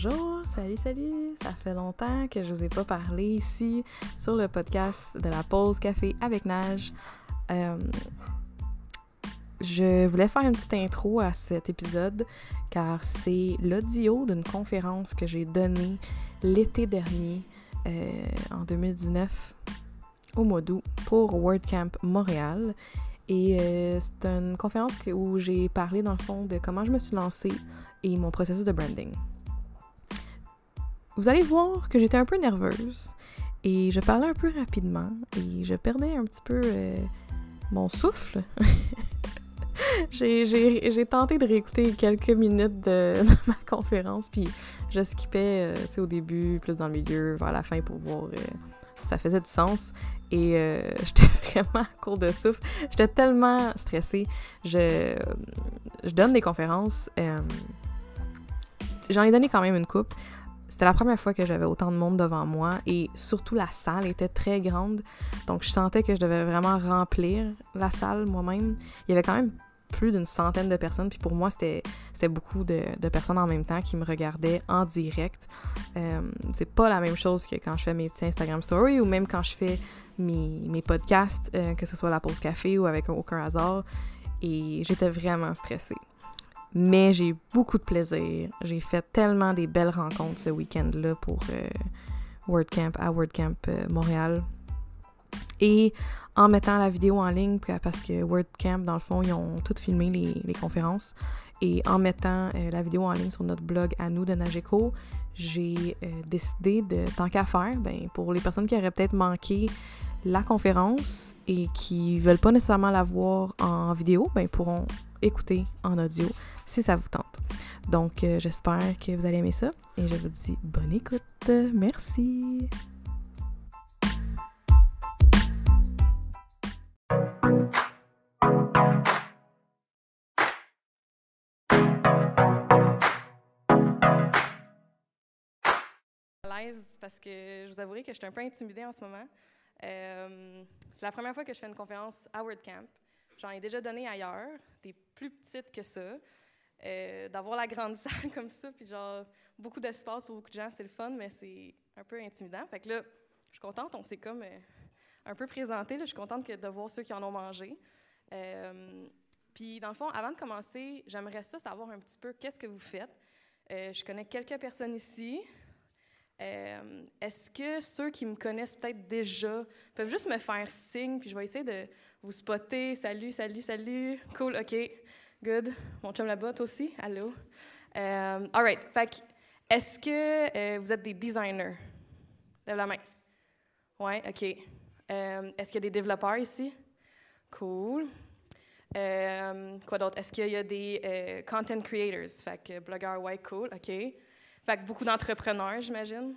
Bonjour, salut, salut! Ça fait longtemps que je vous ai pas parlé ici sur le podcast de la pause café avec Nage. Euh, je voulais faire une petite intro à cet épisode car c'est l'audio d'une conférence que j'ai donnée l'été dernier, euh, en 2019, au mois d'août, pour WordCamp Montréal. Et euh, c'est une conférence où j'ai parlé dans le fond de comment je me suis lancée et mon processus de branding. Vous allez voir que j'étais un peu nerveuse et je parlais un peu rapidement et je perdais un petit peu euh, mon souffle. j'ai tenté de réécouter quelques minutes de, ma conférence, puis je skippais euh, au début, plus dans le milieu, vers la fin pour voir euh, si ça faisait du sens. Et j'étais vraiment à court de souffle. J'étais tellement stressée. Je, je donne des conférences. J'en ai donné quand même une coupe. C'était la première fois que j'avais autant de monde devant moi et surtout la salle était très grande. Donc je sentais que je devais vraiment remplir la salle moi-même. Il y avait quand même plus d'une centaine de personnes. Puis pour moi, c'était beaucoup de, personnes en même temps qui me regardaient en direct. Euh, c'est pas la même chose que quand je fais mes petits Instagram Stories ou même quand je fais mes, mes podcasts, euh, que ce soit la pause café ou avec aucun hasard. Et j'étais vraiment stressée. Mais j'ai beaucoup de plaisir. J'ai fait tellement des belles rencontres ce week-end-là pour euh, WordCamp à WordCamp euh, Montréal. Et en mettant la vidéo en ligne, parce que WordCamp, dans le fond, ils ont tout filmé les, conférences. Et en mettant euh, la vidéo en ligne sur notre blog à nous de Nageco, j'ai décidé de, tant qu'à faire, ben, pour les personnes qui auraient peut-être manqué la conférence et qui veulent pas nécessairement la voir en vidéo, ben, pourront écouter en audio si ça vous tente. Donc, euh, j'espère que vous allez aimer ça et je vous dis bonne écoute. Merci. parce que je vous avouerai que je suis un peu intimidée en ce moment. Euh, c'est la première fois que je fais une conférence à WordCamp. J'en ai déjà donné ailleurs, des plus petites que ça. Euh, d'avoir la grande salle comme ça, puis genre beaucoup d'espace pour beaucoup de gens, c'est le fun, mais c'est un peu intimidant. Fait que là, je suis contente, on s'est comme euh, un peu présenté. Là, je suis contente que, de voir ceux qui en ont mangé. Euh, puis dans le fond, avant de commencer, j'aimerais ça savoir un petit peu qu'est-ce que vous faites. je connais quelques personnes ici. Est-ce que ceux qui me connaissent peut-être déjà peuvent juste me faire signe, puis je vais essayer de vous spotter. Salut, salut, salut. Cool, OK. Good. Mon chum là-bas, aussi? Allô? Euh, all right. Fait est-ce que euh, vous êtes des designers? Lève la main. Ouais, OK. Euh, est-ce qu'il y a des développeurs ici? Cool. quoi d'autre? Est-ce qu'il y a des content creators? Fait que blogueurs, ouais, cool, OK. Fait que beaucoup d'entrepreneurs, j'imagine.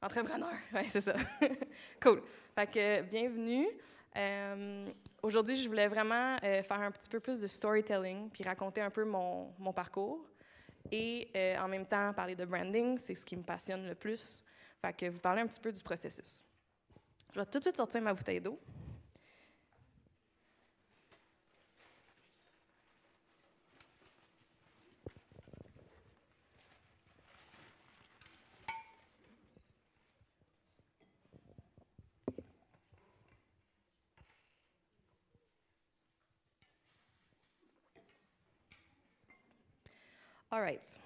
Entrepreneurs, ouais, c'est ça. cool. Fait que bienvenue. Aujourd'hui, je voulais vraiment euh, faire un petit peu plus de storytelling, puis raconter un peu mon, mon parcours. Et euh, en même temps, parler de branding, c'est ce qui me passionne le plus. Fait que vous parlez un petit peu du processus. Je vais tout de suite sortir ma bouteille d'eau. All right.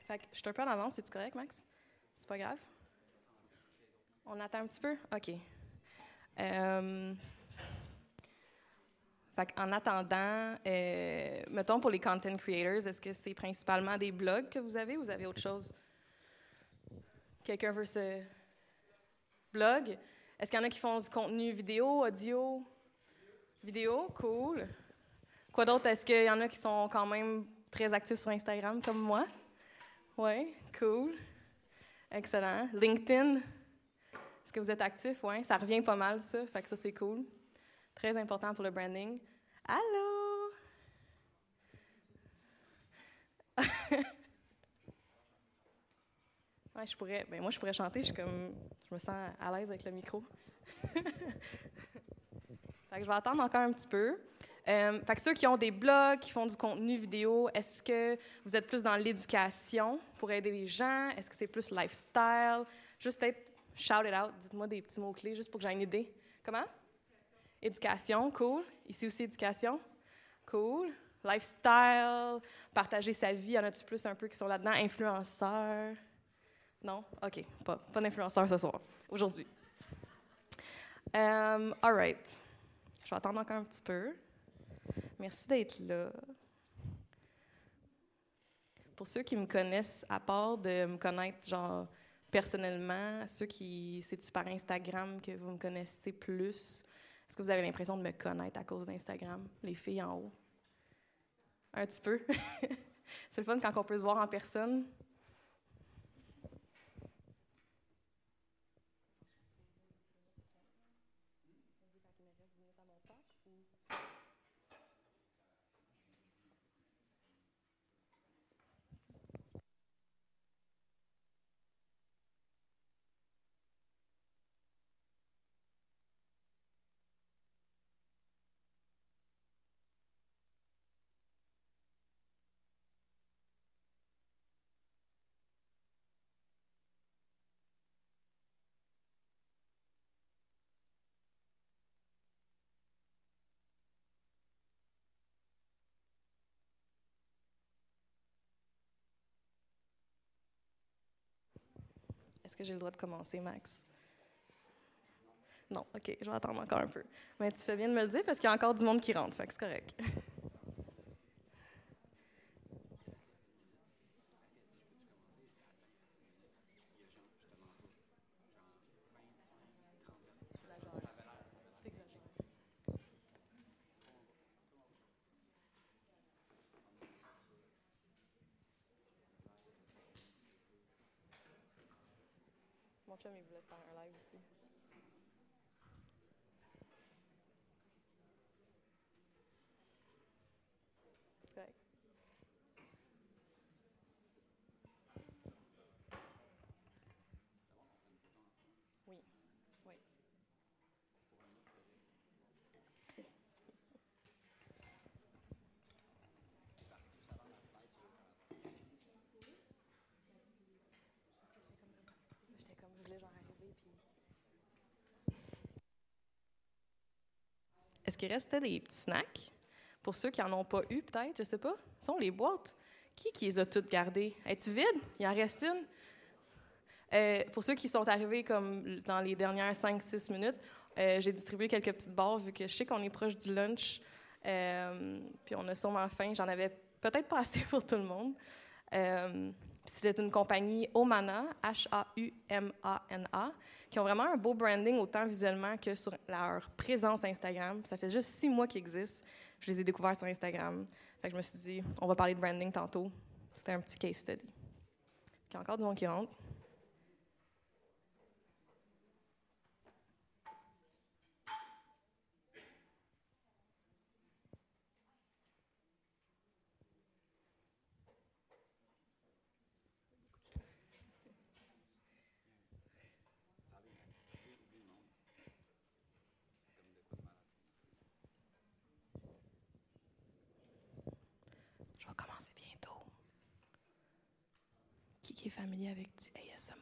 Fait que je suis un peu en avance, c'est correct, Max? C'est pas grave? On attend un petit peu? OK. Euh, fait en attendant, euh, mettons pour les content creators, est-ce que c'est principalement des blogs que vous avez ou vous avez autre chose? Quelqu'un veut ce blog? Est-ce qu'il y en a qui font du contenu vidéo, audio? Vidéo, cool. Quoi d'autre? Est-ce qu'il y en a qui sont quand même très actif sur Instagram comme moi. Oui, cool. Excellent. LinkedIn, est-ce que vous êtes actif? Oui, ça revient pas mal, ça. Fait que ça, c'est cool. Très important pour le branding. Allô? ouais, je pourrais, ben moi, je pourrais chanter. Je, comme, je me sens à l'aise avec le micro. fait que je vais attendre encore un petit peu. Euh, fait que ceux qui ont des blogs, qui font du contenu vidéo, est-ce que vous êtes plus dans l'éducation pour aider les gens? Est-ce que c'est plus lifestyle? Juste peut-être shout it out, dites-moi des petits mots-clés juste pour que j'ai une idée. Comment? Éducation, cool. Ici aussi, éducation. Cool. Lifestyle, partager sa vie, y en a-tu plus un peu qui sont là-dedans? Influenceurs? Non? OK, pas, pas d'influenceurs ce soir, aujourd'hui. Um, all right. Je vais attendre encore un petit peu. Merci d'être là. Pour ceux qui me connaissent, à part de me connaître genre personnellement, ceux qui c'est par Instagram que vous me connaissez plus, est-ce que vous avez l'impression de me connaître à cause d'Instagram, les filles en haut? Un petit peu. c'est le fun quand on peut se voir en personne. Est-ce que j'ai le droit de commencer, Max? Non, OK, je vais attendre encore un peu. Mais tu fais bien de me le dire parce qu'il y a encore du monde qui rentre, fait que c'est correct. Mon chum, il voulait faire un live aussi. C'est correct. Oui, oui. J'étais comme, je voulais genre arriver, puis... Est-ce qu'il restait des petits snacks? Pour ceux qui n'en ont pas eu, peut-être, je sais pas. sont les boîtes. Qui qui les a toutes gardées? Es-tu vide? Il en reste une? Euh, pour ceux qui sont arrivés comme dans les dernières 5-6 minutes, euh, j'ai distribué quelques petites barres vu que je sais qu'on est proche du lunch. Euh, puis on a sûrement faim. J'en avais peut-être pas assez pour tout le monde. C'était une compagnie Omana, H-A-U-M-A-N-A, qui ont vraiment un beau branding autant visuellement que sur leur présence Instagram. Ça fait juste six mois qu'ils existent. Je les ai découverts sur Instagram. Fait que je me suis dit, on va parler de branding tantôt. C'était un petit case study. Il y a encore du monde qui rentre. Je vais commencer bientôt. Qui, qui est familier avec du ASMR?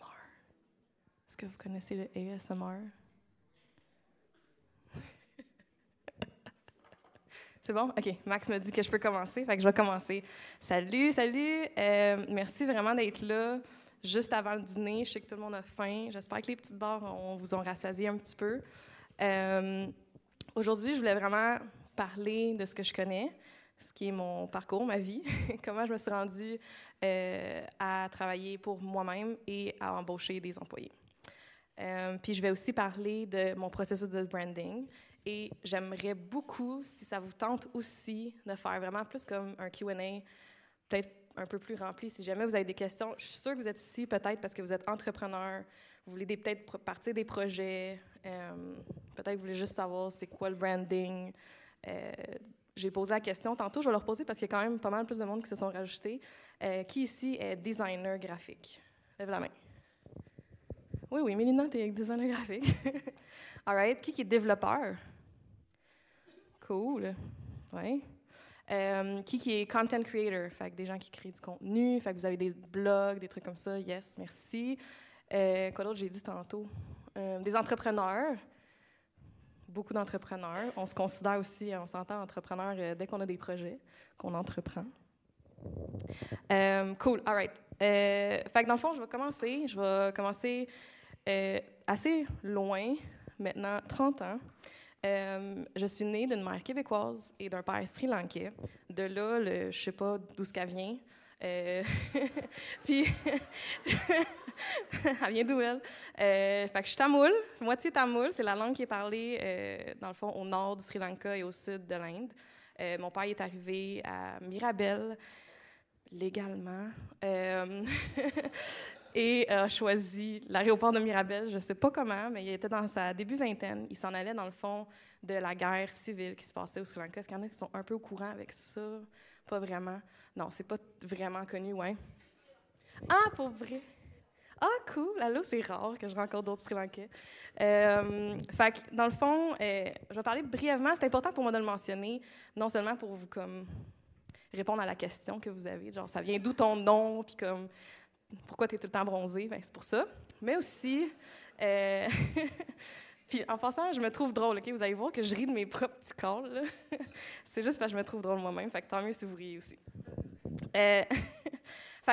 Est-ce que vous connaissez le ASMR? C'est bon? OK. Max me dit que je peux commencer, fait je vais commencer. Salut, salut. Euh, merci vraiment d'être là juste avant le dîner. Je sais que tout le monde a faim. J'espère que les petites barres on vous ont rassasié un petit peu. Euh, Aujourd'hui, je voulais vraiment parler de ce que je connais, ce qui est mon parcours, ma vie, comment je me suis rendue euh, à travailler pour moi-même et à embaucher des employés. Euh, puis je vais aussi parler de mon processus de branding et j'aimerais beaucoup, si ça vous tente aussi, de faire vraiment plus comme un Q&A, peut-être un peu plus rempli. Si jamais vous avez des questions, je suis sûre que vous êtes ici peut-être parce que vous êtes entrepreneur, vous voulez peut-être partir des projets, euh, peut-être vous voulez juste savoir c'est quoi le branding. Euh, j'ai posé la question tantôt, je vais leur poser parce qu'il y a quand même pas mal plus de monde qui se sont rajoutés. Qui ici est designer graphique? Lève la main. Oui, oui, Mélina, tu es designer graphique. All right. Qui, qui est développeur? Cool. Oui. Euh, qui, qui est content creator, fait que des gens qui créent du contenu, fait que vous avez des blogs, des trucs comme ça, yes, merci. Euh, quoi d'autre? J'ai dit tantôt? Euh, des entrepreneurs, beaucoup d'entrepreneurs. On se considère aussi, on s'entend entrepreneur dès qu'on a des projets qu'on entreprend. Cool, all right. Euh, fait que dans le fond, je vais commencer. Je vais commencer assez loin, maintenant 30 ans. je suis née d'une mère québécoise et d'un père sri-lankais. De là, le, je sais pas d'où ce qu'elle vient. puis, elle vient d'où elle? Euh, fait que je suis tamoul, moitié tamoul, c'est la langue qui est parlée, euh, dans le fond, au nord du Sri Lanka et au sud de l'Inde. Euh, mon père est arrivé à Mirabel, légalement, et a choisi l'aéroport de Mirabel. Je ne sais pas comment, mais il était dans sa début vingtaine. Il s'en allait, dans le fond, de la guerre civile qui se passait au Sri Lanka. Est-ce qu'il y en a qui sont un peu au courant avec ça? Pas vraiment. Non, c'est pas vraiment connu, ouais. Ah, pour vrai? Ah, cool! Là, c'est rare que je rencontre d'autres Sri Lankais. Euh, dans le fond, euh, je vais parler brièvement. C'est important pour moi de le mentionner, non seulement pour vous comme répondre à la question que vous avez, genre ça vient d'où ton nom, puis comme pourquoi tu es tout le temps bronzé, ben, c'est pour ça. Mais aussi, euh, puis en passant, je me trouve drôle, OK? Vous allez voir que je ris de mes propres petits calls. c'est juste parce que je me trouve drôle moi-même, fait que tant mieux si vous riez aussi. fait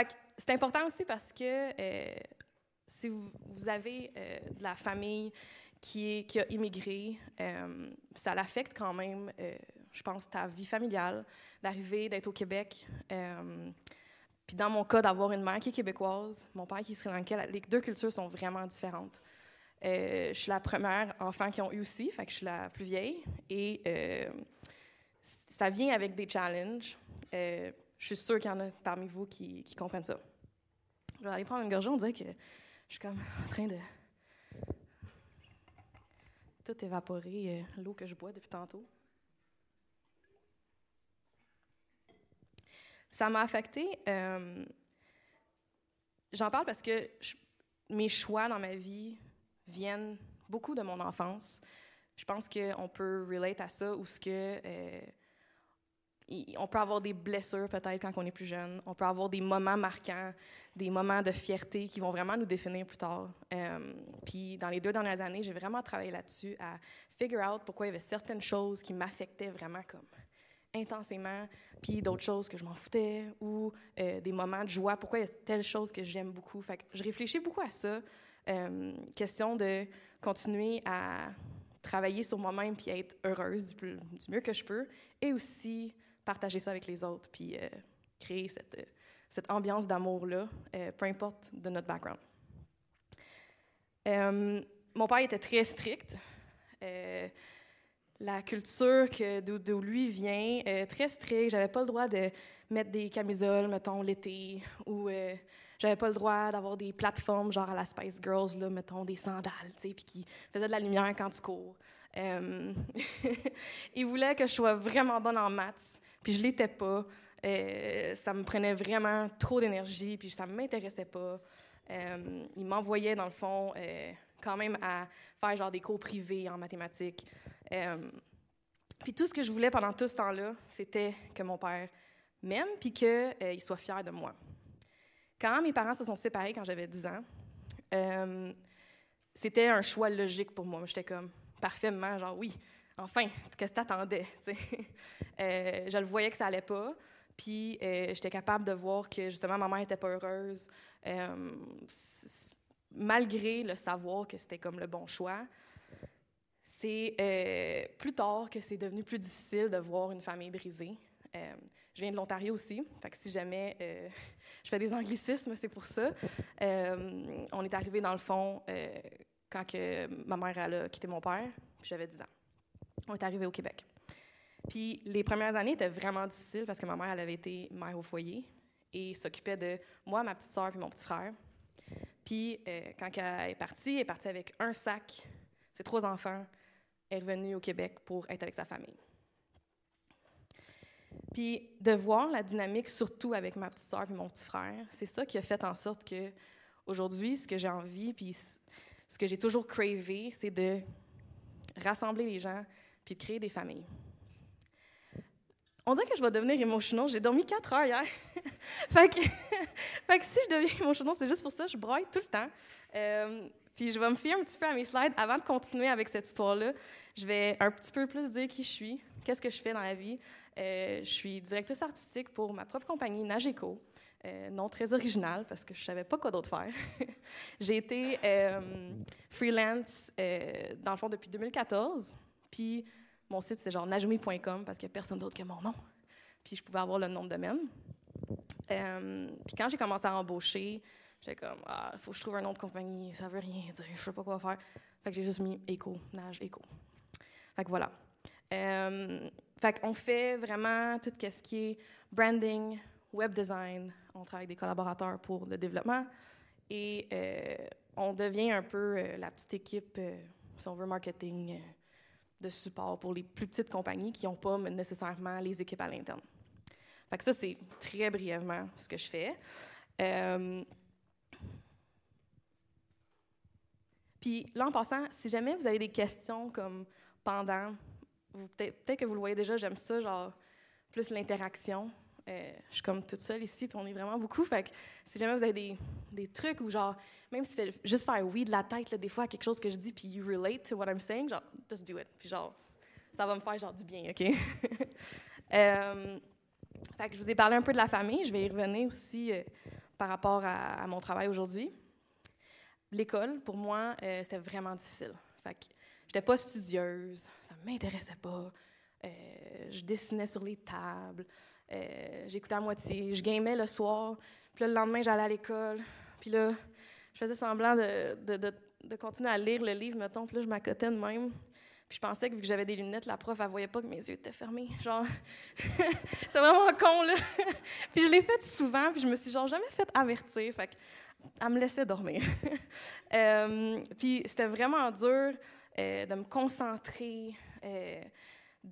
que c'est important aussi parce que si vous, avez euh, de la famille qui, qui a immigré, euh, ça l'affecte quand même, euh, je pense, ta vie familiale, d'arriver, d'être au Québec. Puis dans mon cas, d'avoir une mère qui est québécoise, mon père qui est sri lankais, les deux cultures sont vraiment différentes. je suis la première enfant qui ont eu aussi, fait que je suis la plus vieille. Et ça vient avec des challenges. je suis sûre qu'il y en a parmi vous qui, qui comprennent ça. Je vais aller prendre une gorgée, on dirait que je suis comme en train de tout évaporer euh, l'eau que je bois depuis tantôt. Ça m'a affecté. Euh, j'en parle parce que mes choix dans ma vie viennent beaucoup de mon enfance. Je pense qu'on peut relate à ça ou ce que euh, on peut avoir des blessures peut-être quand on est plus jeune. On peut avoir des moments marquants, des moments de fierté qui vont vraiment nous définir plus tard. Euh, puis dans les deux dernières années, j'ai vraiment travaillé là-dessus à figure out pourquoi il y avait certaines choses qui m'affectaient vraiment comme intensément, puis d'autres choses que je m'en foutais, ou euh, des moments de joie, pourquoi il y a telle chose que j'aime beaucoup? Fait que je réfléchis beaucoup à ça. Euh, question de continuer à travailler sur moi-même puis être heureuse du, mieux que je peux, et aussi partager ça avec les autres, puis euh, créer cette, cette ambiance d'amour-là, peu importe de notre background. mon père était très strict. La culture d'où lui vient, très strict. J'avais pas le droit de mettre des camisoles, mettons, l'été, ou j'avais pas le droit d'avoir des plateformes, genre à la Spice Girls, là, mettons, des sandales, tu sais, puis qui faisaient de la lumière quand tu cours. il voulait que je sois vraiment bonne en maths, puis je l'étais pas. Euh, ça me prenait vraiment trop d'énergie, puis ça m'intéressait pas. Euh, il m'envoyait, dans le fond, euh, quand même à faire genre des cours privés en mathématiques. puis tout ce que je voulais pendant tout ce temps-là, c'était que mon père m'aime, puis qu'il soit fier de moi. Quand mes parents se sont séparés quand j'avais 10 ans, c'était un choix logique pour moi. J'étais comme, parfaitement, genre oui, enfin, qu'est-ce que t'attendais? euh, je le voyais que ça allait pas. Puis euh, j'étais capable de voir que justement ma mère était pas heureuse, euh, malgré le savoir que c'était comme le bon choix. C'est euh, plus tard que c'est devenu plus difficile de voir une famille brisée. je viens de l'Ontario aussi, fait que si jamais je fais des anglicismes, c'est pour ça. on est arrivé dans le fond quand ma mère a quitté mon père, puis j'avais 10 ans on est arrivé au Québec. Puis les premières années étaient vraiment difficiles parce que ma mère, avait été mère au foyer et s'occupait de moi, ma petite soeur puis mon petit frère. Puis euh, quand elle est partie, elle est partie avec un sac, ses trois enfants, elle est revenue au Québec pour être avec sa famille. Puis de voir la dynamique, surtout avec ma petite soeur et mon petit frère, c'est ça qui a fait en sorte que aujourd'hui, ce que j'ai envie, puis ce que j'ai toujours cravé, c'est de rassembler les gens, puis de créer des familles. On dirait que je vais devenir émotionnel. J'ai dormi quatre heures hier. fait, que, si je deviens émotionnel, c'est juste pour ça, je braille tout le temps. Euh, puis je vais me fier un petit peu à mes slides. Avant de continuer avec cette histoire-là, je vais un petit peu plus dire qui je suis, qu'est-ce que je fais dans la vie. Euh, je suis directrice artistique pour ma propre compagnie, Nageco. Euh, nom très original parce que je savais pas quoi d'autre faire. J'ai été euh, freelance dans le fond depuis 2014. Puis mon site c'est genre najumi.com parce qu'il n'y a personne d'autre que mon nom. Puis je pouvais avoir le nom de domaine. puis quand j'ai commencé à embaucher, j'étais comme ah, faut que je trouve un nom de compagnie, ça veut rien dire, je sais pas quoi faire. Fait que j'ai juste mis Eco, Nage Eco. Fait que voilà. fait qu'on fait vraiment tout ce qui est branding, web design, on travaille avec des collaborateurs pour le développement et euh, on devient un peu euh, la petite équipe, euh, si on veut, marketing de support pour les plus petites compagnies qui n'ont pas nécessairement les équipes à l'interne. Fait que ça, c'est très brièvement ce que je fais. Puis là, en passant, si jamais vous avez des questions comme pendant, peut-être peut que vous le voyez déjà, j'aime ça, genre plus l'interaction. Euh, je suis comme toute seule ici, puis on est vraiment beaucoup. Fait si jamais vous avez des, trucs ou genre, même si fait juste faire oui de la tête, là, des fois, à quelque chose que je dis, puis you relate to what I'm saying, genre, just do it. Puis genre, ça va me faire genre du bien, OK? euh, fait que je vous ai parlé un peu de la famille. Je vais y revenir aussi euh, par rapport à, mon travail aujourd'hui. L'école, pour moi, c'était vraiment difficile. Fait que j'étais pas studieuse, ça m'intéressait pas. je dessinais sur les tables. Euh, j'écoutais à moitié. Je gamais le soir. Puis le lendemain, j'allais à l'école. Puis là, je faisais semblant de, continuer à lire le livre, mettons. Puis là, je m'accotais de même. Puis je pensais que vu que j'avais des lunettes, la prof, elle voyait pas que mes yeux étaient fermés. Genre, c'est vraiment con, là. puis je l'ai fait souvent, puis je me suis genre jamais fait avertir. Fait qu'elle me laissait dormir. euh, puis c'était vraiment dur euh, de me concentrer.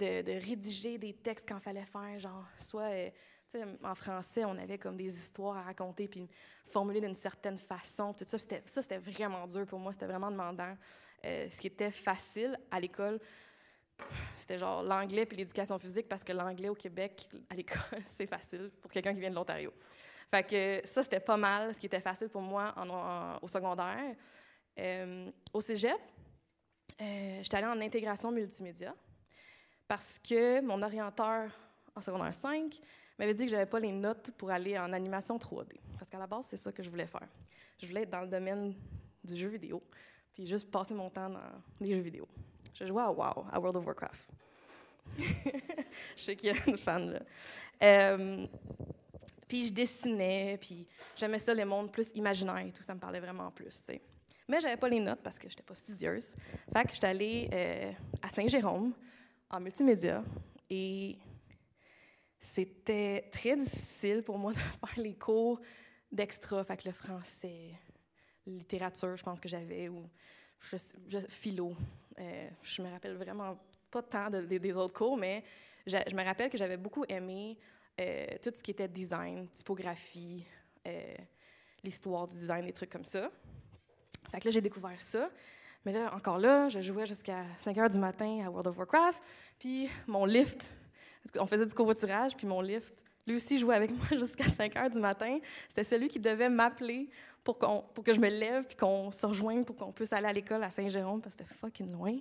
Euh, de, rédiger des textes quand fallait faire, genre, soit, euh, en français, on avait comme des histoires à raconter, puis formuler d'une certaine façon, tout ça, c'était, ça, c'était vraiment dur pour moi, c'était vraiment demandant. Euh, ce qui était facile à l'école, c'était genre l'anglais puis l'éducation physique, parce que l'anglais au Québec, à l'école, c'est facile pour quelqu'un qui vient de l'Ontario. Fait que ça, c'était pas mal, ce qui était facile pour moi au secondaire. Euh, au cégep, j'étais allée en intégration multimédia parce que mon orienteur en secondaire 5 m'avait dit que j'avais pas les notes pour aller en animation 3D. Parce qu'à la base, c'est ça que je voulais faire. Je voulais être dans le domaine du jeu vidéo, puis juste passer mon temps dans les jeux vidéo. Je jouais à WoW, à World of Warcraft. je sais qu'il y a une fan là. Euh, puis je dessinais, puis j'aimais ça, les mondes plus imaginaires et tout, ça me parlait vraiment plus, tu sais. Mais j'avais pas les notes parce que j'étais pas studieuse. Fait que j'étais allée euh, à Saint-Jérôme, en multimédia et c'était très difficile pour moi de faire les cours d'extra, fait que le français, littérature, je pense que j'avais, ou je, philo. Euh, je me rappelle vraiment pas tant des autres cours, mais je, me rappelle que j'avais beaucoup aimé euh, tout ce qui était design, typographie, euh, l'histoire du design, des trucs comme ça. Fait que là, j'ai découvert ça. Mais là, encore là, je jouais jusqu'à 5 heures du matin à World of Warcraft. Puis mon lift, on faisait du covoiturage, puis mon lift, lui aussi jouait avec moi jusqu'à 5 heures du matin. C'était celui qui devait m'appeler pour, pour que je me lève, puis qu'on se rejoigne pour qu'on puisse aller à l'école à Saint-Jérôme, parce que c'était fucking loin.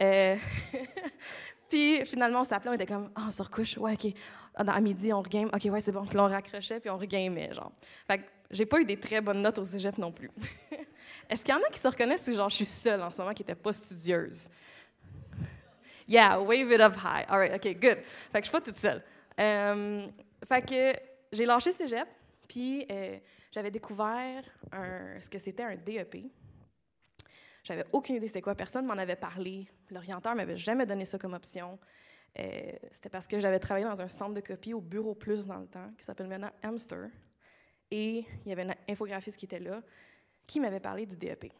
Euh, puis finalement, on s'appelait, on était comme, ah, on se recouche, ouais, OK. À midi, on regame, OK, ouais, c'est bon. Puis on raccrochait, puis on regamait, genre. Fait que j'ai pas eu des très bonnes notes au cégep non plus. Est-ce qu'il y en a qui se reconnaissent genre je suis seule en ce moment qui n'était pas studieuse? Yeah, wave it up high. All right, OK, good. Fait que je suis pas toute seule. Euh, fait que j'ai lâché cégep, puis euh, j'avais découvert ce que c'était un DEP. J'avais aucune idée c'était quoi. Personne m'en avait parlé. L'orienteur m'avait jamais donné ça comme option. Euh, c'était parce que j'avais travaillé dans un centre de copie au Bureau Plus dans le temps, qui s'appelle maintenant Amster. Et il y avait une infographiste qui était là, qui m'avait parlé du DEP.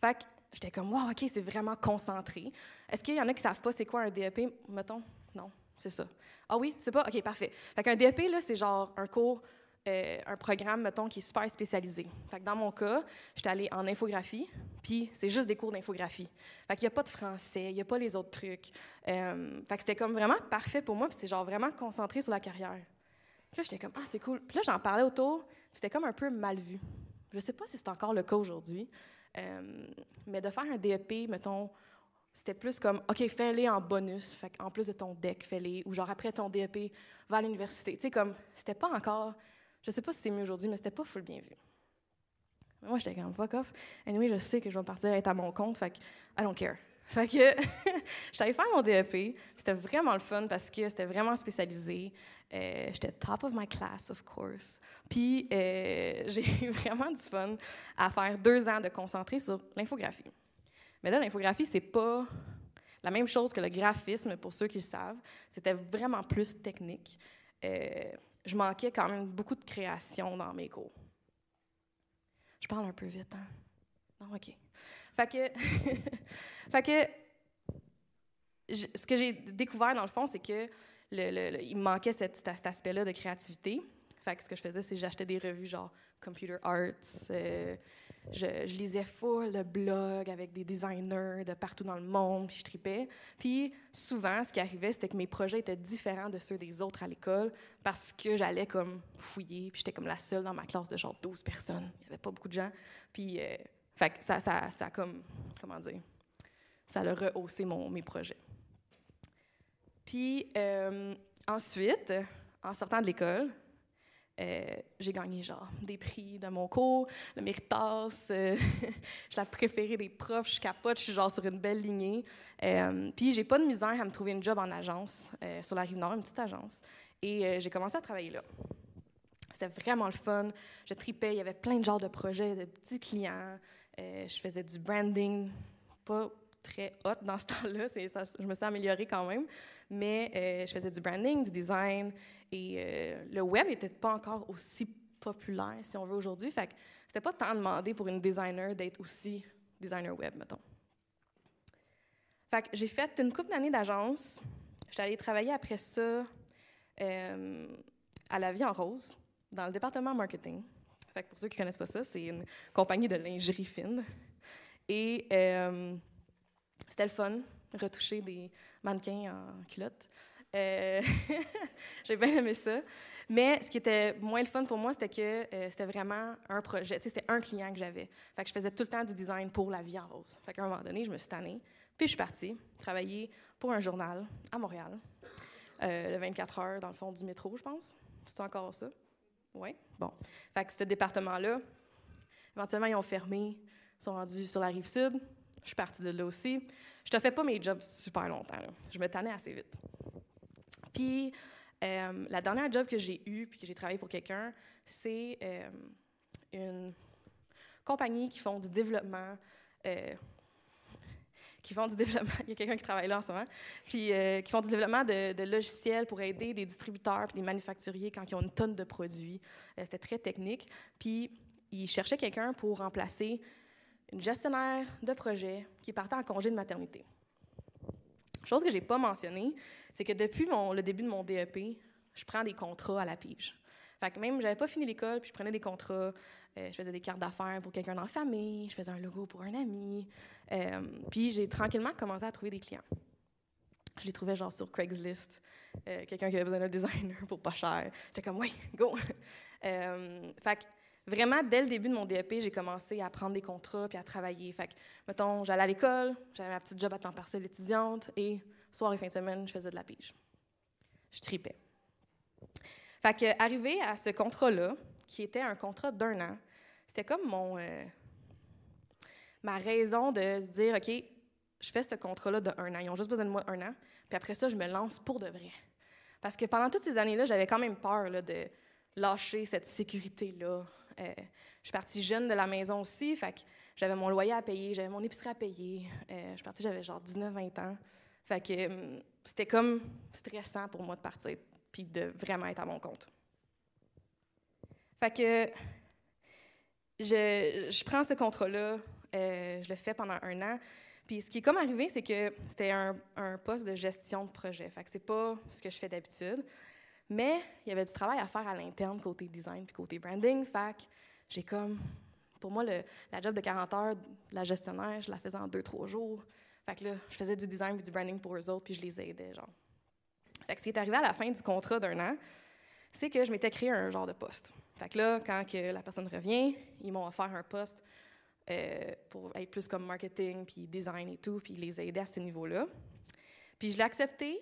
Fait que j'étais comme, wow, OK, c'est vraiment concentré. Est-ce qu'il y en a qui savent pas c'est quoi un DEP? Mettons, non, c'est ça. Ah oui, tu sais pas? OK, parfait. Fait qu'un DEP, là, c'est genre un cours euh, un programme, mettons, qui est super spécialisé. Fait que dans mon cas, j'étais allée en infographie, puis c'est juste des cours d'infographie. Fait qu'il n'y a pas de français, il n'y a pas les autres trucs. Euh, fait que c'était comme vraiment parfait pour moi, puis c'était genre vraiment concentré sur la carrière. Puis là, j'étais comme, ah, c'est cool. Puis là, j'en parlais autour, c'était comme un peu mal vu. Je ne sais pas si c'est encore le cas aujourd'hui, euh, mais de faire un DEP, mettons, c'était plus comme, OK, fais-les en bonus, fait en plus de ton deck, fais-les, ou genre après ton DEP, va à l'université. Tu sais, comme, c'était pas encore je sais pas si c'est mieux aujourd'hui, mais c'était pas full bien vu. Moi, j'étais comme fuck off. Anyway, je sais que je vais partir être à mon compte, fait I don't care. Fait que j'allais faire mon DEP. C'était vraiment le fun parce que c'était vraiment spécialisé. Euh, j'étais top of my class, of course. Puis euh, j'ai eu vraiment du fun à faire deux ans de concentrer sur l'infographie. Mais là, l'infographie, c'est pas la même chose que le graphisme, pour ceux qui le savent. C'était vraiment plus technique. Euh, je manquais quand même beaucoup de création dans mes cours. Je parle un peu vite, hein? Non, OK. Fait que, fait que ce que j'ai découvert, dans le fond, c'est que il me manquait cet aspect-là de créativité. Fait que ce que je faisais, c'est j'achetais des revues genre Computer Arts, euh, je, lisais full de blogs avec des designers de partout dans le monde, puis je tripais. Puis souvent, ce qui arrivait, c'était que mes projets étaient différents de ceux des autres à l'école parce que j'allais comme fouiller, puis j'étais comme la seule dans ma classe de genre 12 personnes. Il n'y avait pas beaucoup de gens. Puis euh, fait ça, ça, ça comme, comment dire, ça a rehaussé mon, mes projets. Puis euh, ensuite, en sortant de l'école, euh, j'ai gagné genre des prix de mon cours, le Méritas, euh, je suis la préférée des profs, je capote, je suis genre sur une belle lignée. Euh, puis j'ai pas de misère à me trouver une job en agence euh, sur la rive nord, une petite agence. Et j'ai commencé à travailler là. C'était vraiment le fun. Je tripais, il y avait plein de genres de projets, de petits clients. je faisais du branding, pas très hot dans ce temps-là. je me suis améliorée quand même. Mais je faisais du branding, du design, et euh, le web n'était pas encore aussi populaire, si on veut, aujourd'hui. Fait que c'était pas tant demandé pour une designer d'être aussi designer web, mettons. Fait que j'ai fait une couple d'années d'agence. J'étais allée travailler après ça euh, à La Vie en Rose, dans le département marketing. Pour ceux qui connaissent pas ça, c'est une compagnie de lingerie fine. Et euh, c'était le fun, retoucher des mannequins en culotte. Euh, j'ai bien aimé ça. Mais ce qui était moins le fun pour moi, c'était que euh, c'était vraiment un projet. C'était un client que j'avais. Je faisais tout le temps du design pour la vie en rose. Fait un moment donné, je me suis tannée. Puis je suis partie travailler pour un journal à Montréal. Le 24 heures dans le fond du métro, je pense. C'est encore ça? Oui? Bon. Fait que ce département-là, éventuellement, ils ont fermé. Ils sont rendus sur la rive sud. Je suis partie de là aussi. Je ne fais pas mes jobs super longtemps. Je me tannais assez vite. Puis, euh, la dernière job que j'ai eue, puis que j'ai travaillé pour quelqu'un, c'est euh, une compagnie qui font du développement. Euh, qui font du développement, il y a quelqu'un qui travaille là en ce moment, puis qui font du développement de, logiciels pour aider des distributeurs et des manufacturiers quand ils ont une tonne de produits. C'était très technique. Puis, ils cherchaient quelqu'un pour remplacer une gestionnaire de projet qui partait en congé de maternité. Chose que je n'ai pas mentionnée, c'est que depuis le début de mon DEP, je prends des contrats à la pige. Fait que même, j'avais pas fini l'école, puis je prenais des contrats. Euh, je faisais des cartes d'affaires pour quelqu'un dans la famille, je faisais un logo pour un ami. Euh, puis j'ai tranquillement commencé à trouver des clients. Je les trouvais genre sur Craigslist, euh, quelqu'un qui avait besoin d'un designer pour pas cher. J'étais comme, oui, go! fait que vraiment, dès le début de mon DEP, j'ai commencé à prendre des contrats puis à travailler. Fait que, mettons, j'allais à l'école, j'avais ma petite job à temps partiel étudiante et soir et fin de semaine, je faisais de la pige. Je tripais. Fait que, arrivé à ce contrat-là, qui était un contrat d'un an, c'était comme mon. Euh, ma raison de se dire, OK, je fais ce contrat-là d'un an. Ils ont juste besoin de moi un an. Puis après ça, je me lance pour de vrai. Parce que pendant toutes ces années-là, j'avais quand même peur de lâcher cette sécurité-là, euh, je suis partie jeune de la maison aussi, fait que j'avais mon loyer à payer, j'avais mon épicerie à payer. Euh, je suis partie, j'avais genre 19-20 ans. Fait que c'était comme stressant pour moi de partir puis de vraiment être à mon compte. Fait que je, prends ce contrat-là, euh, je le fais pendant un an. Puis ce qui est comme arrivé, c'est que c'était un, poste de gestion de projet. Fait que c'est pas ce que je fais d'habitude. Mais il y avait du travail à faire à l'interne, côté design puis côté branding. Fait j'ai comme. Pour moi, le, la job de 40 heures de la gestionnaire, je la faisais en 2-3 jours. Fait que là, je faisais du design et du branding pour eux autres, puis je les aidais, genre. Fait que ce qui est arrivé à la fin du contrat d'un an, c'est que je m'étais créé un genre de poste. Fait que là, quand que la personne revient, ils m'ont offert un poste euh, pour être plus comme marketing, puis design et tout, puis les aider à ce niveau-là. Puis je l'ai accepté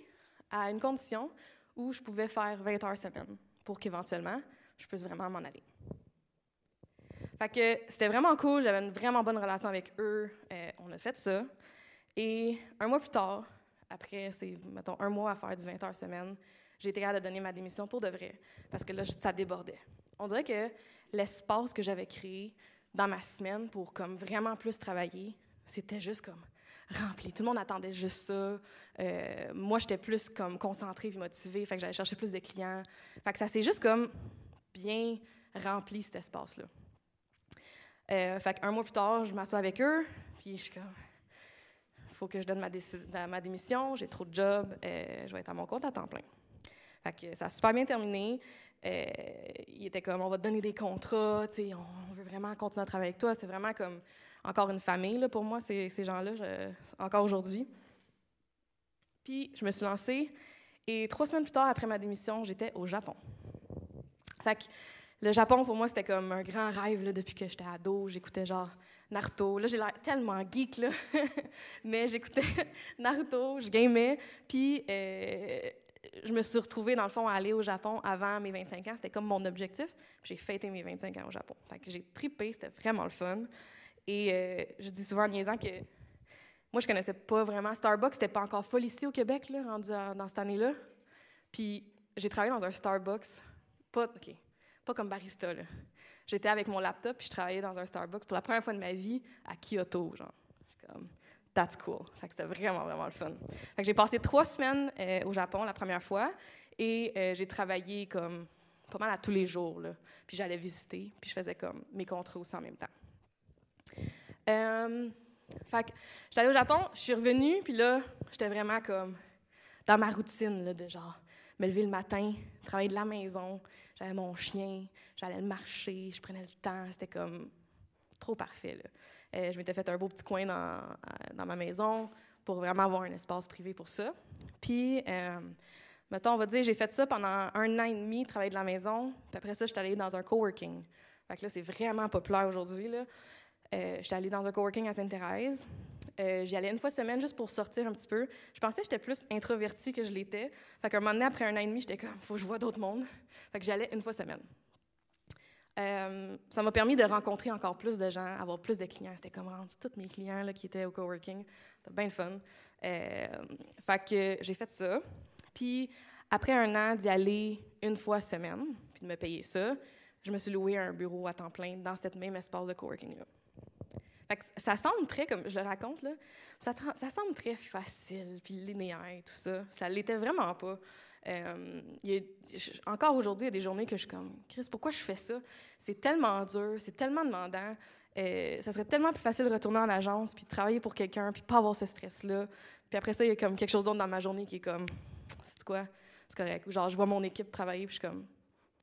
à une condition où je pouvais faire 20 heures semaine pour qu'éventuellement, je puisse vraiment m'en aller. Fait que c'était vraiment cool, j'avais une vraiment bonne relation avec eux. Euh, on a fait ça. Et un mois plus tard, après, c'est, mettons, un mois à faire du 20 heures semaine, j'ai été capable de donner ma démission pour de vrai, parce que là, ça débordait. On dirait que l'espace que j'avais créé dans ma semaine pour comme vraiment plus travailler, c'était juste comme rempli. Tout le monde attendait juste ça. Euh, moi, j'étais plus comme concentrée et motivée, que j'allais chercher plus de clients. Fait que ça s'est juste comme bien rempli cet espace-là. Euh, qu'un mois plus tard, je m'assois avec eux, puis je suis comme, faut que je donne ma, ma démission, j'ai trop de jobs, euh, je vais être à mon compte à temps plein. Fait que ça a super bien terminé. Euh, il était comme, on va te donner des contrats, on veut vraiment continuer à travailler avec toi. C'est vraiment comme encore une famille là, pour moi, ces, ces gens-là, encore aujourd'hui. Puis je me suis lancée et trois semaines plus tard, après ma démission, j'étais au Japon. Fait le Japon, pour moi, c'était comme un grand rêve là, depuis que j'étais ado. J'écoutais genre Naruto. Là, j'ai l'air tellement geek, là. mais j'écoutais Naruto, je gamais. Puis euh, je me suis retrouvée, dans le fond, à aller au Japon avant mes 25 ans. C'était comme mon objectif. J'ai fêté mes 25 ans au Japon. J'ai tripé, c'était vraiment le fun. Et euh, je dis souvent en niaisant que moi, je connaissais pas vraiment Starbucks. C'était pas encore folle ici au Québec, là, rendu dans cette année-là. Puis j'ai travaillé dans un Starbucks. Pas, OK, pas comme barista. J'étais avec mon laptop, puis je travaillais dans un Starbucks pour la première fois de ma vie à Kyoto, genre. That's cool. C'était vraiment, vraiment le fun. J'ai passé trois semaines euh, au Japon la première fois, et euh, j'ai travaillé comme pas mal à tous les jours, là. Puis j'allais visiter, puis je faisais comme mes contrats aussi en même temps. Euh, fait au Japon, je suis revenue, puis là, j'étais vraiment comme dans ma routine, là, de genre me lever le matin, travailler de la maison, j'avais mon chien, j'allais le marcher, je prenais le temps, c'était comme trop parfait. Euh, je m'étais fait un beau petit coin dans, dans, ma maison pour vraiment avoir un espace privé pour ça. Puis, euh, mettons, on va dire, j'ai fait ça pendant un an et demi, travailler de la maison. Puis après ça, je suis allée dans un coworking. Fait que là, c'est vraiment populaire aujourd'hui. Euh, j'étais allée dans un coworking à Sainte-Thérèse. Euh, j'y allais une fois semaine juste pour sortir un petit peu. Je pensais que j'étais plus introvertie que je l'étais. Fait qu'un moment donné, après un an et demi, j'étais comme, faut que je vois d'autres mondes. Fait que j'allais une fois semaine. Euh, ça m'a permis de rencontrer encore plus de gens, avoir plus de clients. C'était comme rendu tous mes clients là, qui étaient au coworking. C'était bien fun. Euh, j'ai fait ça. Puis après un an d'y aller une fois semaine, puis de me payer ça, je me suis loué un bureau à temps plein dans cet même espace de coworking-là ça semble très, comme je le raconte, là, ça, ça semble très facile, puis linéaire, tout ça. Ça l'était vraiment pas. Euh, encore aujourd'hui, il y a des journées que je suis comme, Chris, pourquoi je fais ça? C'est tellement dur, c'est tellement demandant. Euh, ça serait tellement plus facile de retourner en agence, puis de travailler pour quelqu'un, puis pas avoir ce stress-là. Puis après ça, il y a comme quelque chose d'autre dans ma journée qui est comme, c'est quoi? C'est correct. Genre, je vois mon équipe travailler, puis je suis comme,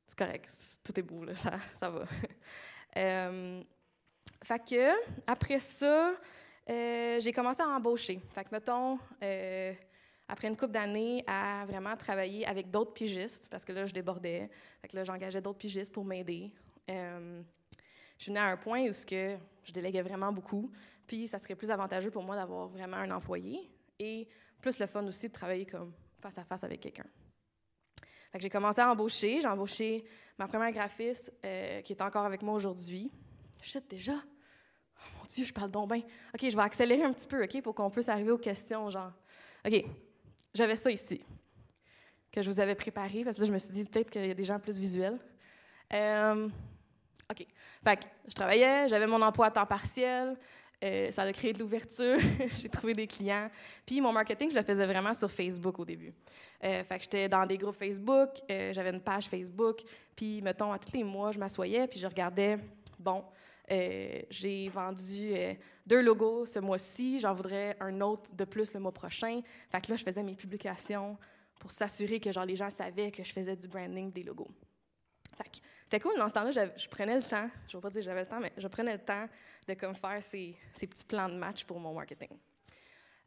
c'est correct, tout est beau, là, ça, ça va. euh, fait que, après ça, euh, j'ai commencé à embaucher. Fait que, mettons, euh, après une couple d'années, à vraiment travailler avec d'autres pigistes, parce que là, je débordais. Fait que là, j'engageais d'autres pigistes pour m'aider. Euh, je venais à un point où que je déléguais vraiment beaucoup, puis ça serait plus avantageux pour moi d'avoir vraiment un employé et plus le fun aussi de travailler comme face à face avec quelqu'un. Fait que j'ai commencé à embaucher. J'ai embauché ma première graphiste qui est encore avec moi aujourd'hui. Shit, déjà? Oh mon Dieu, je parle donc bien. OK, je vais accélérer un petit peu, OK, pour qu'on puisse arriver aux questions, genre. OK, j'avais ça ici, que je vous avais préparé, parce que là, je me suis dit peut-être qu'il y a des gens plus visuels. Euh, OK. Fait que je travaillais, j'avais mon emploi à temps partiel, euh, ça a créé de l'ouverture, j'ai trouvé des clients. Puis mon marketing, je le faisais vraiment sur Facebook au début. Euh, fait que j'étais dans des groupes Facebook, j'avais une page Facebook, puis mettons, à tous les mois, je m'assoyais, puis je regardais, bon, euh, j'ai vendu euh, deux logos ce mois-ci. J'en voudrais un autre de plus le mois prochain. Fait que là, je faisais mes publications pour s'assurer que genre, les gens savaient que je faisais du branding des logos. c'était cool. Dans ce temps-là, je prenais le temps, je ne vais pas dire que j'avais le temps, mais je prenais le temps de comme, faire ces, ces petits plans de match pour mon marketing.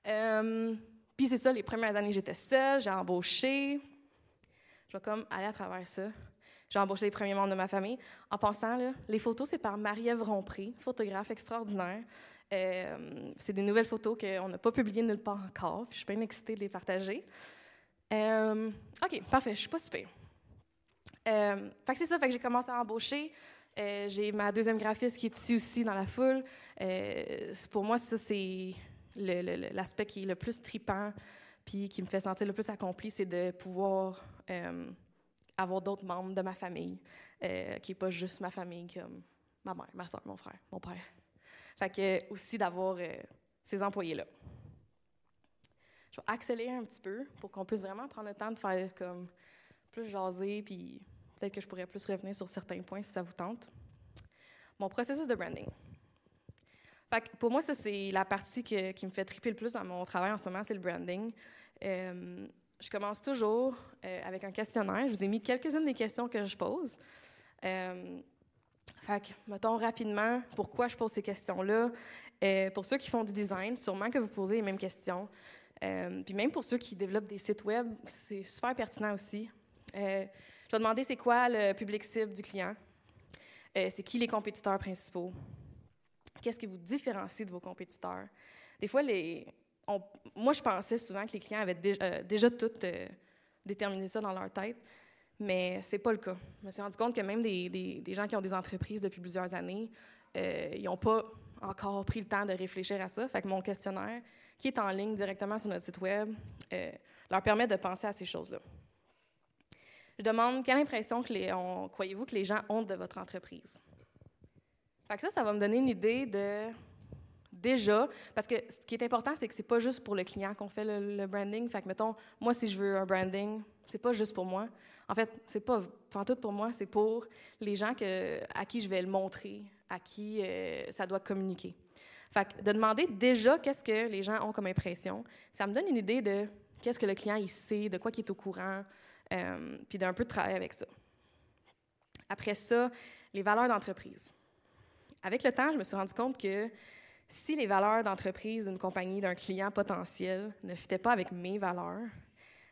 Euh, puis c'est ça, les premières années, j'étais seule, j'ai embauché. Je vais comme aller à travers ça. J'ai embauché les premiers membres de ma famille. En pensant, là, les photos, c'est par Marie-Ève Rompré, photographe extraordinaire. Euh, c'est des nouvelles photos qu'on n'a pas publiées nulle part encore. je suis bien excitée de les partager. Euh, OK, parfait, je suis pas super. Euh, fait que c'est ça, fait que j'ai commencé à embaucher. Euh, j'ai ma deuxième graphiste qui est ici aussi dans la foule. pour moi, ça, c'est l'aspect qui est le plus tripant puis qui me fait sentir le plus accompli, c'est de pouvoir avoir d'autres membres de ma famille, qui n'est pas juste ma famille, comme ma mère, ma soeur, mon frère, mon père. Fait que aussi d'avoir ces employés-là je vais accélérer un petit peu pour qu'on puisse vraiment prendre le temps de faire comme plus jaser, puis peut-être que je pourrais plus revenir sur certains points si ça vous tente. Mon processus de branding. Fait pour moi, ça, c'est la partie qui me fait triper le plus dans mon travail en ce moment, c'est le branding. Euh, je commence toujours euh, avec un questionnaire. Je vous ai mis quelques-unes des questions que je pose. Euh, fait que, mettons rapidement pourquoi je pose ces questions-là? Euh, pour ceux qui font du design, sûrement que vous posez les mêmes questions. Puis même pour ceux qui développent des sites web, c'est super pertinent aussi. Je vais demander c'est quoi le public cible du client, c'est qui les compétiteurs principaux, qu'est-ce qui vous différencie de vos compétiteurs? Des fois, les, moi, je pensais souvent que les clients avaient déjà, déjà tout déterminé ça dans leur tête, mais c'est pas le cas. Je me suis rendu compte que même des, gens qui ont des entreprises depuis plusieurs années, ils n'ont pas encore pris le temps de réfléchir à ça. Fait que mon questionnaire, qui est en ligne directement sur notre site Web, euh, leur permet de penser à ces choses-là. Je demande quelle impression croyez-vous que les gens ont de votre entreprise? Fait que ça, ça va me donner une idée de déjà, parce que ce qui est important, c'est que c'est pas juste pour le client qu'on fait le, branding. Fait que, mettons, moi, si je veux un branding, c'est pas juste pour moi. En fait, c'est pas tout pour moi, c'est pour les gens que, à qui je vais le montrer, à qui euh, ça doit communiquer. Fait de demander déjà qu'est-ce que les gens ont comme impression, ça me donne une idée de qu'est-ce que le client il sait, de quoi il est au courant, euh, puis d'un peu de travail avec ça. Après ça, les valeurs d'entreprise. Avec le temps, je me suis rendu compte que si les valeurs d'entreprise d'une compagnie, d'un client potentiel ne fitaient pas avec mes valeurs,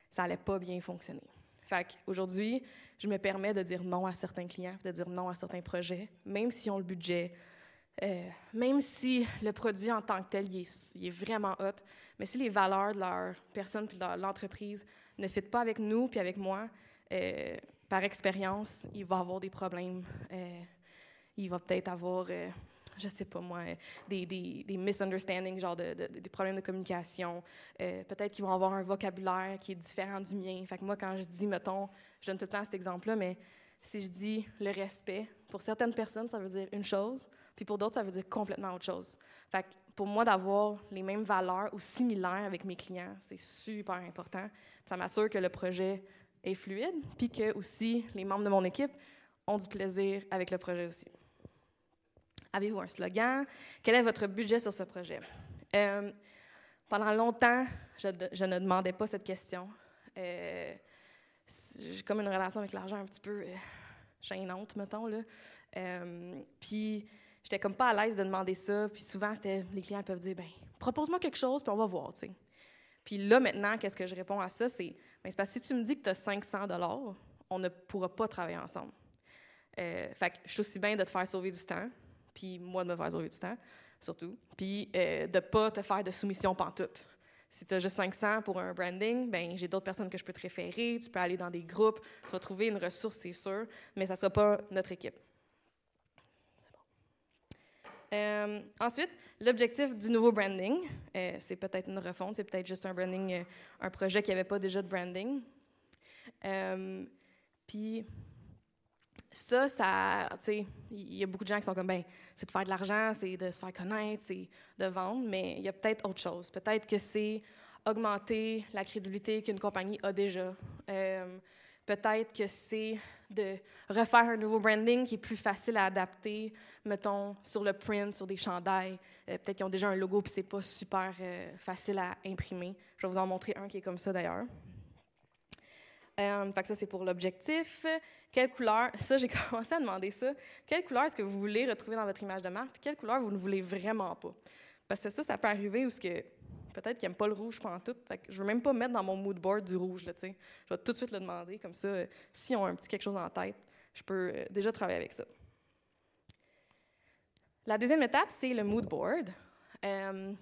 ça n'allait pas bien fonctionner. Fait aujourd'hui, je me permets de dire non à certains clients, de dire non à certains projets, même s'ils ont le budget, euh, même si le produit en tant que tel, est, vraiment hot, mais si les valeurs de leur personne puis de l'entreprise ne fitent pas avec nous puis avec moi, euh, par expérience, il va avoir des problèmes. Euh, il va peut-être avoir, je sais pas moi, des, des, des misunderstandings, genre de, des problèmes de communication. peut-être qu'ils vont avoir un vocabulaire qui est différent du mien. Fait que moi, quand je dis, mettons, je donne tout le temps cet exemple-là, mais si je dis le respect, pour certaines personnes, ça veut dire une chose. Puis pour d'autres, ça veut dire complètement autre chose. Fait pour moi, d'avoir les mêmes valeurs ou similaires avec mes clients, c'est super important. Ça m'assure que le projet est fluide, puis que aussi les membres de mon équipe ont du plaisir avec le projet aussi. Avez-vous un slogan? Quel est votre budget sur ce projet? Euh, pendant longtemps, je, ne demandais pas cette question. Euh, j'ai comme une relation avec l'argent un petit peu euh, gênante, mettons. Là. puis j'étais comme pas à l'aise de demander ça. Puis souvent, les clients peuvent dire, ben propose-moi quelque chose, puis on va voir, tu. Puis là, maintenant, qu'est-ce que je réponds à ça? C'est, ben, c'est parce que si tu me dis que tu as 500 on ne pourra pas travailler ensemble. Euh, fait que je suis aussi bien de te faire sauver du temps, puis moi de me faire sauver du temps, surtout, puis euh, de pas te faire de soumission pantoute. Si tu as juste 500 pour un branding, ben j'ai d'autres personnes que je peux te référer, tu peux aller dans des groupes, tu vas trouver une ressource, c'est sûr, mais ça ne sera pas notre équipe. Euh, ensuite, l'objectif du nouveau branding, euh, c'est peut-être une refonte, c'est peut-être juste un branding, euh, un projet qui n'avait pas déjà de branding. Puis ça, ça, tu sais, il y a beaucoup de gens qui sont comme, ben, c'est de faire de l'argent, c'est de se faire connaître, c'est de vendre, mais il y a peut-être autre chose. Peut-être que c'est augmenter la crédibilité qu'une compagnie a déjà. Peut-être que c'est de refaire un nouveau branding qui est plus facile à adapter, mettons, sur le print, sur des chandails. Euh, peut-être qu'ils ont déjà un logo puis c'est pas super euh, facile à imprimer. Je vais vous en montrer un qui est comme ça d'ailleurs. Euh, ça, c'est pour l'objectif. Quelle couleur, ça, j'ai commencé à demander ça. Quelle couleur est-ce que vous voulez retrouver dans votre image de marque, puis quelle couleur vous ne voulez vraiment pas? Parce que ça, ça peut arriver où ce peut-être qu'ils n'aiment pas le rouge pendant tout. Fait que je veux même pas mettre dans mon mood board du rouge, là, tu. Je vais tout de suite le demander, comme ça, euh, si on a un petit quelque chose en tête, je peux euh, déjà travailler avec ça. La deuxième étape, c'est le mood board. Euh,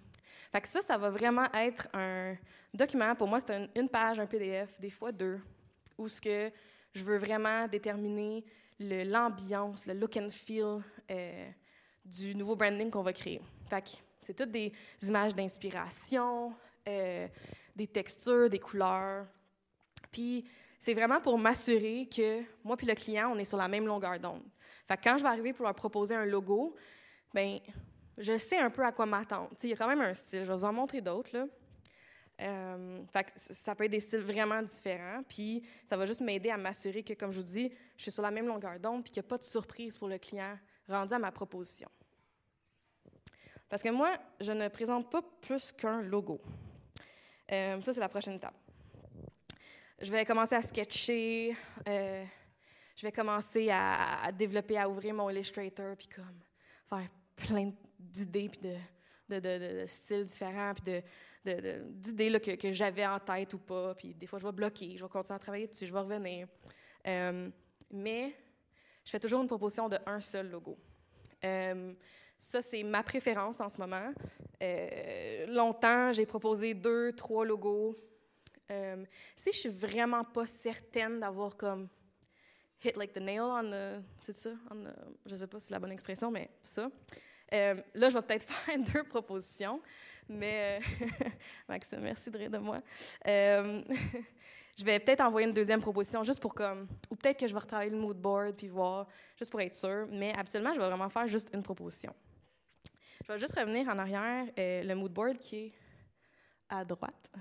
ça, ça va vraiment être un document. Pour moi, c'est une page, un PDF, des fois deux, où ce que je veux vraiment déterminer l'ambiance, le, look and feel euh, du nouveau branding qu'on va créer. Fait c'est toutes des images d'inspiration, euh, des textures, des couleurs. Puis c'est vraiment pour m'assurer que moi puis le client, on est sur la même longueur d'onde. Fait quand je vais arriver pour leur proposer un logo, ben je sais un peu à quoi m'attendre. Il y a quand même un style. Je vais vous en montrer d'autres. Euh, ça peut être des styles vraiment différents. Puis ça va juste m'aider à m'assurer que, comme je vous dis, je suis sur la même longueur d'onde puis qu'il n'y a pas de surprise pour le client rendu à ma proposition. Parce que moi, je ne présente pas plus qu'un logo. Euh, ça, c'est la prochaine étape. Je vais commencer à sketcher. Euh, je vais commencer à, développer, à ouvrir mon Illustrator, puis comme faire plein d'idées, puis de, de, styles différents, puis d'idées que, j'avais en tête ou pas. Puis des fois, je vais bloquer, je vais continuer à travailler dessus, je vais revenir. Euh, mais je fais toujours une proposition de un seul logo. Euh, ça, c'est ma préférence en ce moment. Euh, longtemps, j'ai proposé deux, trois logos. si je suis vraiment pas certaine d'avoir comme hit like the nail on the, c'est ça, on the, je sais pas si c'est la bonne expression, mais ça. Là, je vais peut-être faire deux propositions, mais euh, Maxime, merci de rire de moi. Euh, je vais peut-être envoyer une deuxième proposition juste pour comme, ou peut-être que je vais retravailler le mood board puis voir, juste pour être sûr. Mais absolument, je vais vraiment faire juste une proposition. Je vais juste revenir en arrière, le mood board qui est à droite.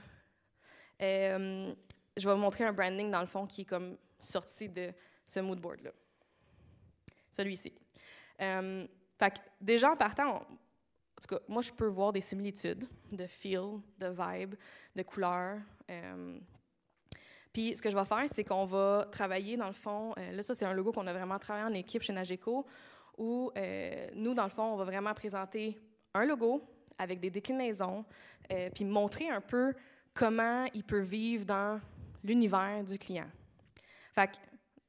je vais vous montrer un branding dans le fond qui est comme sorti de ce mood board là. Celui-ci. Fait que déjà en partant, en tout cas, moi, je peux voir des similitudes de feel, de vibe, de couleur. Euh, puis ce que je vais faire, c'est qu'on va travailler, dans le fond, euh, là, ça, c'est un logo qu'on a vraiment travaillé en équipe chez Nageco, où euh, nous, dans le fond, on va vraiment présenter un logo avec des déclinaisons, puis montrer un peu comment il peut vivre dans l'univers du client. Fait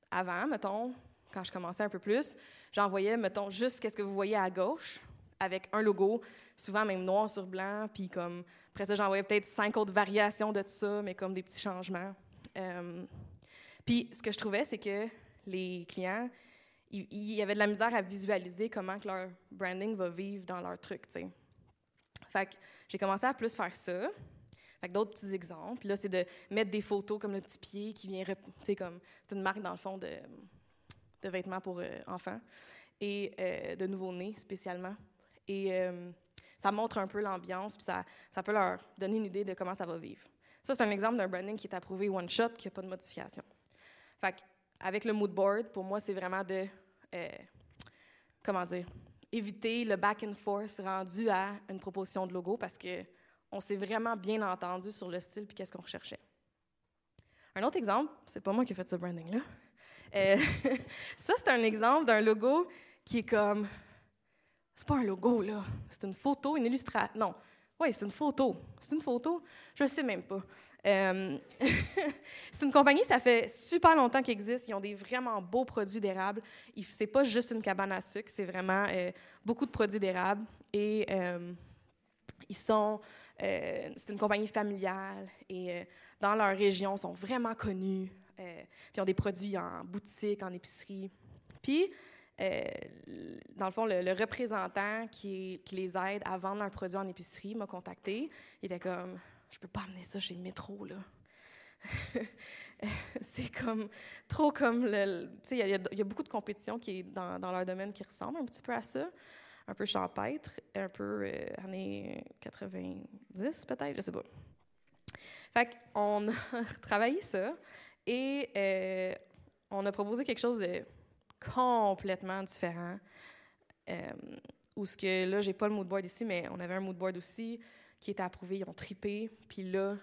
avant, mettons, quand je commençais un peu plus, j'envoyais, mettons, juste qu'est-ce que vous voyez à gauche, avec un logo, souvent même noir sur blanc, puis comme, après ça, j'envoyais peut-être cinq autres variations de tout ça, mais comme des petits changements. Euh, puis ce que je trouvais, c'est que les clients, il y avait de la misère à visualiser comment que leur branding va vivre dans leur truc. Fait que j'ai commencé à plus faire ça. Fait que d'autres petits exemples. là, c'est de mettre des photos comme le petit pied qui vient, tu sais, comme, c'est une marque dans le fond de de vêtements pour euh, enfants et euh, de nouveau-nés spécialement. Et euh, ça montre un peu l'ambiance, puis ça, ça peut leur donner une idée de comment ça va vivre. Ça, c'est un exemple d'un branding qui est approuvé one shot, qui n'a pas de modification. Fait avec le mood board, pour moi, c'est vraiment de, comment dire, éviter le back and forth rendu à une proposition de logo parce que on s'est vraiment bien entendu sur le style puis qu'est-ce qu'on recherchait. Un autre exemple, c'est pas moi qui ai fait ce branding-là, euh, ça, c'est un exemple d'un logo qui est comme. C'est pas un logo, là. C'est une photo, une illustration. Non. Oui, c'est une photo. C'est une photo? Je ne sais même pas. Euh, c'est une compagnie, ça fait super longtemps qu'elle existe. Ils ont des vraiment beaux produits d'érable. C'est pas juste une cabane à sucre, c'est vraiment euh, beaucoup de produits d'érable. Et ils sont. c'est une compagnie familiale et dans leur région, ils sont vraiment connus. Euh, puis ils ont des produits en boutique, en épicerie. Puis, euh, dans le fond, le, représentant qui, les aide à vendre leurs produits en épicerie m'a contacté. Il était comme, je peux pas amener ça chez le métro, là. c'est comme trop comme le. Tu sais, il y, a beaucoup de compétitions qui est dans, leur domaine qui ressemblent un petit peu à ça, un peu champêtre, un peu euh, années 90 peut-être, je sais pas. Fait qu'on a travaillé ça. Et euh, on a proposé quelque chose de complètement différent. Euh, où ce que là, j'ai pas le mood board ici, mais on avait un mood board aussi qui était approuvé, ils ont tripé. Puis là,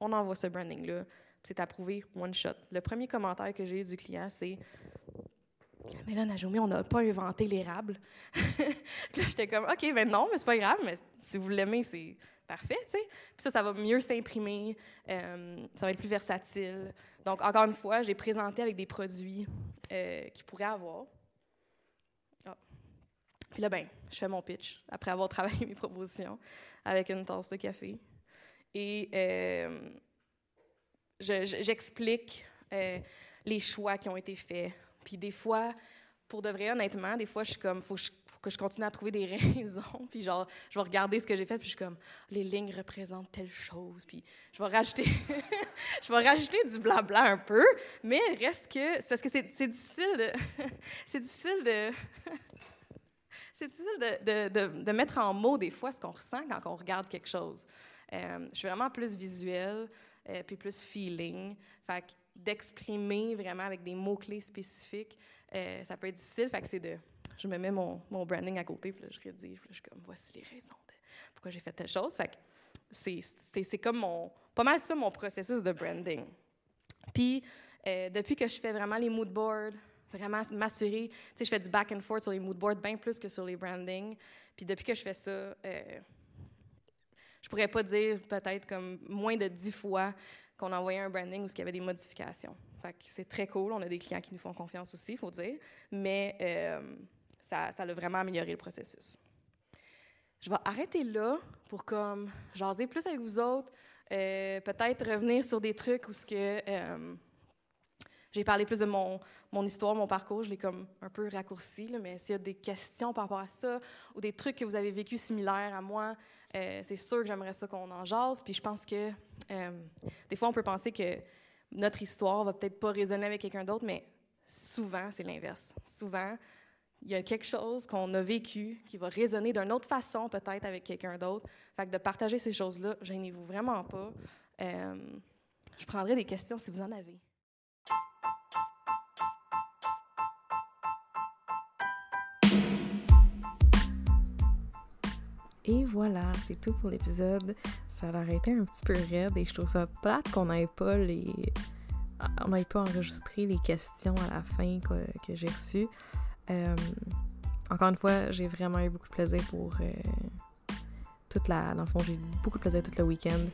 on envoie ce branding-là c'est approuvé one shot. Le premier commentaire que j'ai eu du client, c'est mais là, Najomi, on n'a pas inventé l'érable. là, j'étais comme, OK, ben non, mais c'est pas grave, mais si vous l'aimez, c'est parfait, tu sais. Puis ça, ça va mieux s'imprimer, euh, ça va être plus versatile. Donc, encore une fois, j'ai présenté avec des produits euh, qu'ils pourraient avoir. Ah. Puis là, ben, je fais mon pitch après avoir travaillé mes propositions avec une tasse de café. Et euh, j'explique euh, les choix qui ont été faits. Puis des fois, pour de vrai, honnêtement, des fois, je suis comme, faut que faut que je continue à trouver des raisons. Puis genre, je vais regarder ce que j'ai fait, puis je suis comme, les lignes représentent telle chose. Puis je vais rajouter, je vais rajouter du blabla un peu, mais reste que, c'est parce que c'est difficile de, c'est difficile de, c'est difficile de, de, de, mettre en mots des fois ce qu'on ressent quand on regarde quelque chose. Euh, je suis vraiment plus visuelle, euh, puis plus feeling. Fait d'exprimer vraiment avec des mots-clés spécifiques, euh, ça peut être difficile. Fait que c'est de... Je me mets mon, branding à côté, puis là, je rédige, puis là, je suis comme, voici les raisons de pourquoi j'ai fait telle chose. Fait que c'est comme mon... Pas mal ça, mon processus de branding. Puis, depuis que je fais vraiment les mood boards, vraiment m'assurer. Tu sais, je fais du back and forth sur les mood boards bien plus que sur les branding. Puis depuis que je fais ça, euh, je pourrais pas dire peut-être comme moins de dix fois qu'on envoyait un branding ou qu'il y avait des modifications. Fait que c'est très cool. On a des clients qui nous font confiance aussi, il faut dire. Mais euh, ça, ça a vraiment amélioré le processus. Je vais arrêter là pour comme jaser plus avec vous autres, euh, peut-être revenir sur des trucs où ce que euh, j'ai parlé plus de mon, mon histoire, mon parcours, je l'ai comme un peu raccourci, mais s'il y a des questions par rapport à ça ou des trucs que vous avez vécu similaires à moi, euh, c'est sûr que j'aimerais ça qu'on en jase. Puis je pense que euh, des fois, on peut penser que notre histoire va peut-être pas résonner avec quelqu'un d'autre, mais souvent, c'est l'inverse. Souvent, il y a quelque chose qu'on a vécu qui va résonner d'une autre façon peut-être avec quelqu'un d'autre. Fait que de partager ces choses-là, gênez-vous vraiment pas. Euh, je prendrai des questions si vous en avez. Et voilà, c'est tout pour l'épisode. Ça a été un petit peu raide et je trouve ça plate qu'on n'ait pas les. On n'ait pas enregistré les questions à la fin que, que j'ai reçues. Euh, encore une fois, j'ai vraiment eu beaucoup de plaisir pour euh, toute la. Dans le fond, j'ai eu beaucoup de plaisir tout le week-end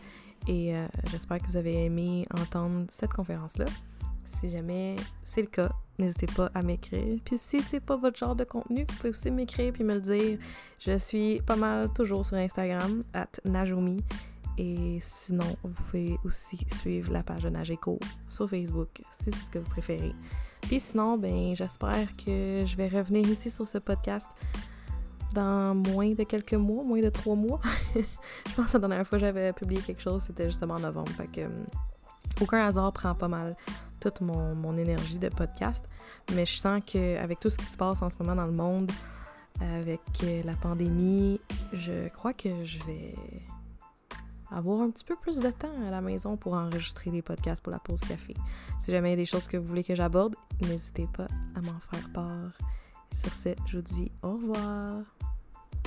et euh, j'espère que vous avez aimé entendre cette conférence-là. Si jamais c'est le cas, n'hésitez pas à m'écrire. Puis si c'est pas votre genre de contenu, vous pouvez aussi m'écrire puis me le dire. Je suis pas mal toujours sur Instagram, at Najomi. Et sinon, vous pouvez aussi suivre la page de Nageco sur Facebook, si c'est ce que vous préférez. Puis sinon, ben j'espère que je vais revenir ici sur ce podcast dans moins de quelques mois, moins de trois mois. je pense que la dernière fois que j'avais publié quelque chose, c'était justement en novembre. Fait que hum, aucun hasard prend pas mal toute mon, mon, énergie de podcast. Mais je sens qu'avec tout ce qui se passe en ce moment dans le monde, avec la pandémie, je crois que je vais avoir un petit peu plus de temps à la maison pour enregistrer des podcasts pour la pause café. Si jamais il y a des choses que vous voulez que j'aborde, n'hésitez pas à m'en faire part. Sur ce, je vous dis au revoir.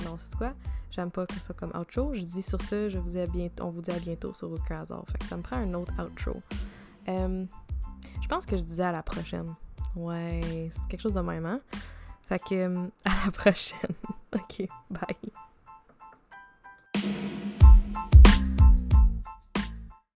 Non, c'est quoi? J'aime pas que ça comme outro. Je dis sur ce, je vous dis à bientôt, on vous dit à bientôt sur hasard. Fait ça me prend un autre outro. Euh, je pense que je disais à la prochaine. Ouais, c'est quelque chose de même, hein? Fait que, euh, à la prochaine. ok, bye.